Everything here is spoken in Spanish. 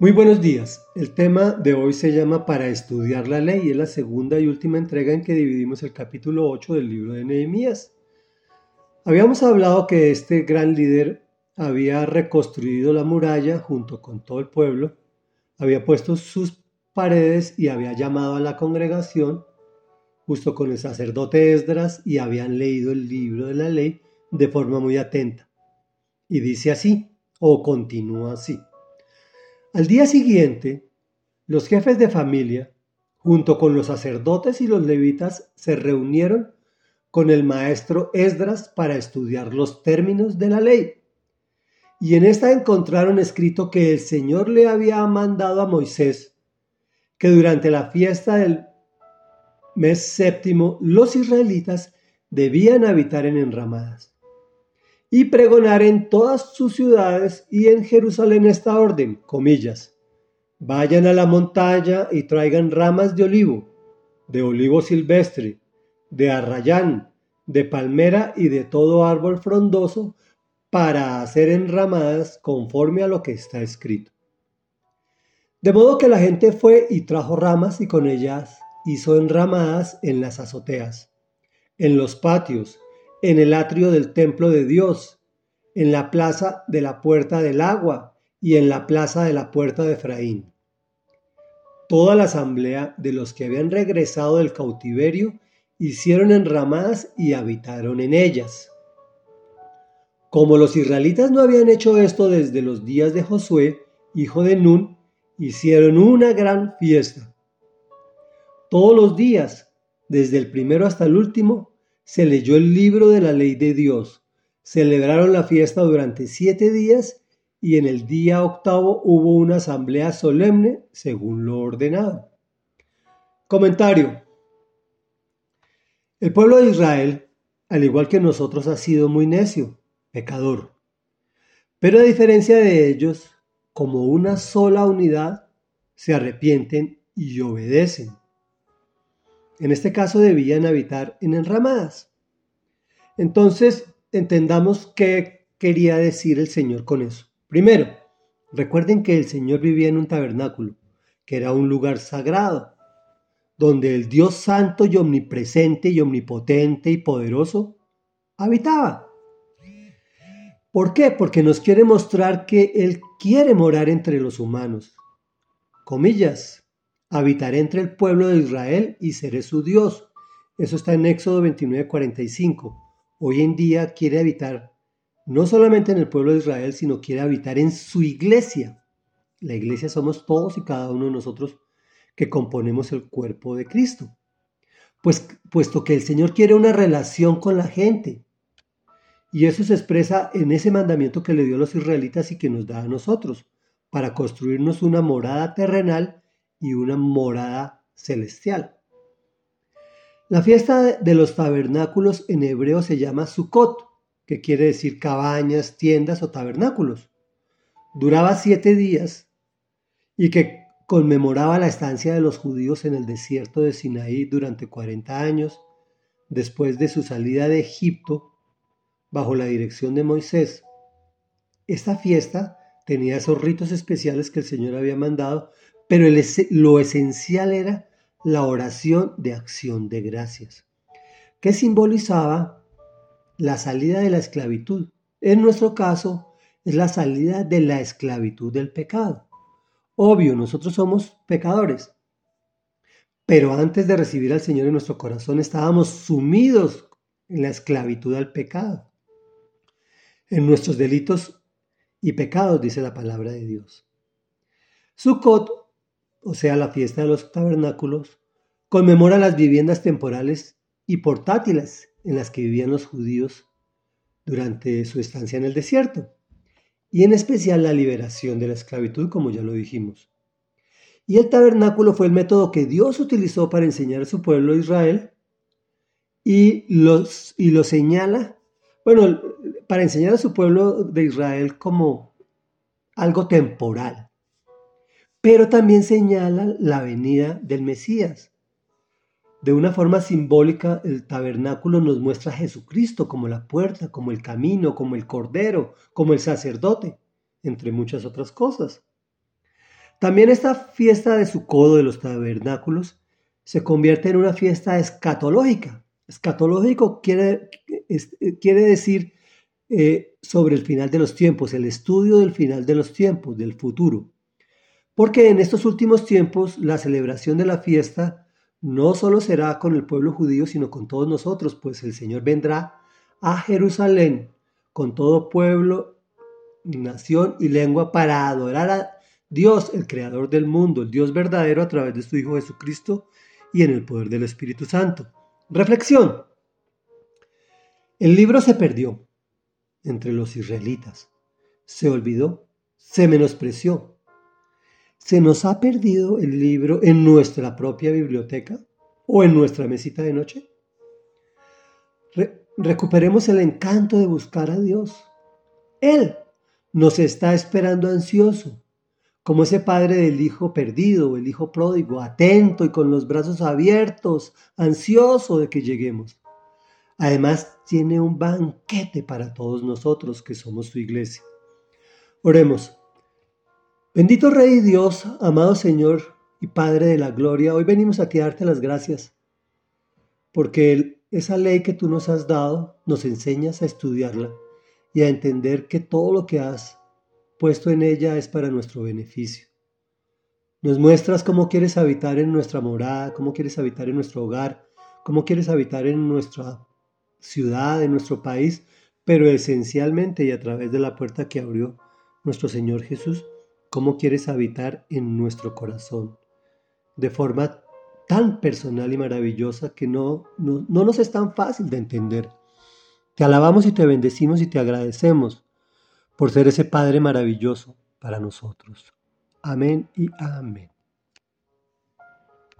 Muy buenos días. El tema de hoy se llama Para estudiar la ley es la segunda y última entrega en que dividimos el capítulo 8 del libro de Nehemías. Habíamos hablado que este gran líder había reconstruido la muralla junto con todo el pueblo, había puesto sus paredes y había llamado a la congregación justo con el sacerdote Esdras y habían leído el libro de la ley de forma muy atenta. Y dice así, o continúa así. Al día siguiente, los jefes de familia, junto con los sacerdotes y los levitas, se reunieron con el maestro Esdras para estudiar los términos de la ley. Y en esta encontraron escrito que el Señor le había mandado a Moisés que durante la fiesta del mes séptimo los israelitas debían habitar en enramadas y pregonar en todas sus ciudades y en Jerusalén esta orden, comillas. Vayan a la montaña y traigan ramas de olivo, de olivo silvestre, de arrayán, de palmera y de todo árbol frondoso para hacer enramadas conforme a lo que está escrito. De modo que la gente fue y trajo ramas y con ellas hizo enramadas en las azoteas, en los patios, en el atrio del templo de Dios, en la plaza de la puerta del agua y en la plaza de la puerta de Efraín. Toda la asamblea de los que habían regresado del cautiverio hicieron enramadas y habitaron en ellas. Como los israelitas no habían hecho esto desde los días de Josué, hijo de Nun, hicieron una gran fiesta. Todos los días, desde el primero hasta el último, se leyó el libro de la ley de Dios. Celebraron la fiesta durante siete días y en el día octavo hubo una asamblea solemne según lo ordenado. Comentario. El pueblo de Israel, al igual que nosotros, ha sido muy necio, pecador. Pero a diferencia de ellos, como una sola unidad, se arrepienten y obedecen. En este caso debían habitar en enramadas. Entonces, entendamos qué quería decir el Señor con eso. Primero, recuerden que el Señor vivía en un tabernáculo, que era un lugar sagrado, donde el Dios santo y omnipresente y omnipotente y poderoso habitaba. ¿Por qué? Porque nos quiere mostrar que Él quiere morar entre los humanos. Comillas, habitaré entre el pueblo de Israel y seré su Dios. Eso está en Éxodo 29:45. Hoy en día quiere habitar no solamente en el pueblo de Israel, sino quiere habitar en su iglesia. La iglesia somos todos y cada uno de nosotros que componemos el cuerpo de Cristo. Pues puesto que el Señor quiere una relación con la gente. Y eso se expresa en ese mandamiento que le dio a los israelitas y que nos da a nosotros, para construirnos una morada terrenal y una morada celestial. La fiesta de los tabernáculos en hebreo se llama Sukkot, que quiere decir cabañas, tiendas o tabernáculos. Duraba siete días y que conmemoraba la estancia de los judíos en el desierto de Sinaí durante 40 años, después de su salida de Egipto bajo la dirección de Moisés. Esta fiesta tenía esos ritos especiales que el Señor había mandado pero lo esencial era la oración de acción de gracias, que simbolizaba la salida de la esclavitud. En nuestro caso, es la salida de la esclavitud del pecado. Obvio, nosotros somos pecadores, pero antes de recibir al Señor en nuestro corazón estábamos sumidos en la esclavitud al pecado, en nuestros delitos y pecados, dice la palabra de Dios. Sukkot o sea, la fiesta de los tabernáculos, conmemora las viviendas temporales y portátiles en las que vivían los judíos durante su estancia en el desierto, y en especial la liberación de la esclavitud, como ya lo dijimos. Y el tabernáculo fue el método que Dios utilizó para enseñar a su pueblo Israel y, los, y lo señala, bueno, para enseñar a su pueblo de Israel como algo temporal pero también señala la venida del Mesías. De una forma simbólica, el tabernáculo nos muestra a Jesucristo como la puerta, como el camino, como el cordero, como el sacerdote, entre muchas otras cosas. También esta fiesta de Sucodo de los tabernáculos se convierte en una fiesta escatológica. Escatológico quiere, quiere decir eh, sobre el final de los tiempos, el estudio del final de los tiempos, del futuro. Porque en estos últimos tiempos la celebración de la fiesta no solo será con el pueblo judío, sino con todos nosotros, pues el Señor vendrá a Jerusalén con todo pueblo, nación y lengua para adorar a Dios, el creador del mundo, el Dios verdadero a través de su Hijo Jesucristo y en el poder del Espíritu Santo. Reflexión. El libro se perdió entre los israelitas, se olvidó, se menospreció. ¿Se nos ha perdido el libro en nuestra propia biblioteca o en nuestra mesita de noche? recuperemos el encanto de buscar a Dios. Él nos está esperando ansioso, como ese padre del hijo perdido, el hijo pródigo, atento y con los brazos abiertos, ansioso de que lleguemos. Además, tiene un banquete para todos nosotros que somos su iglesia. Oremos. Bendito Rey Dios, amado Señor y Padre de la Gloria, hoy venimos a darte las gracias, porque esa ley que tú nos has dado nos enseñas a estudiarla y a entender que todo lo que has puesto en ella es para nuestro beneficio. Nos muestras cómo quieres habitar en nuestra morada, cómo quieres habitar en nuestro hogar, cómo quieres habitar en nuestra ciudad, en nuestro país, pero esencialmente y a través de la puerta que abrió nuestro Señor Jesús, cómo quieres habitar en nuestro corazón, de forma tan personal y maravillosa que no, no, no nos es tan fácil de entender. Te alabamos y te bendecimos y te agradecemos por ser ese Padre maravilloso para nosotros. Amén y amén.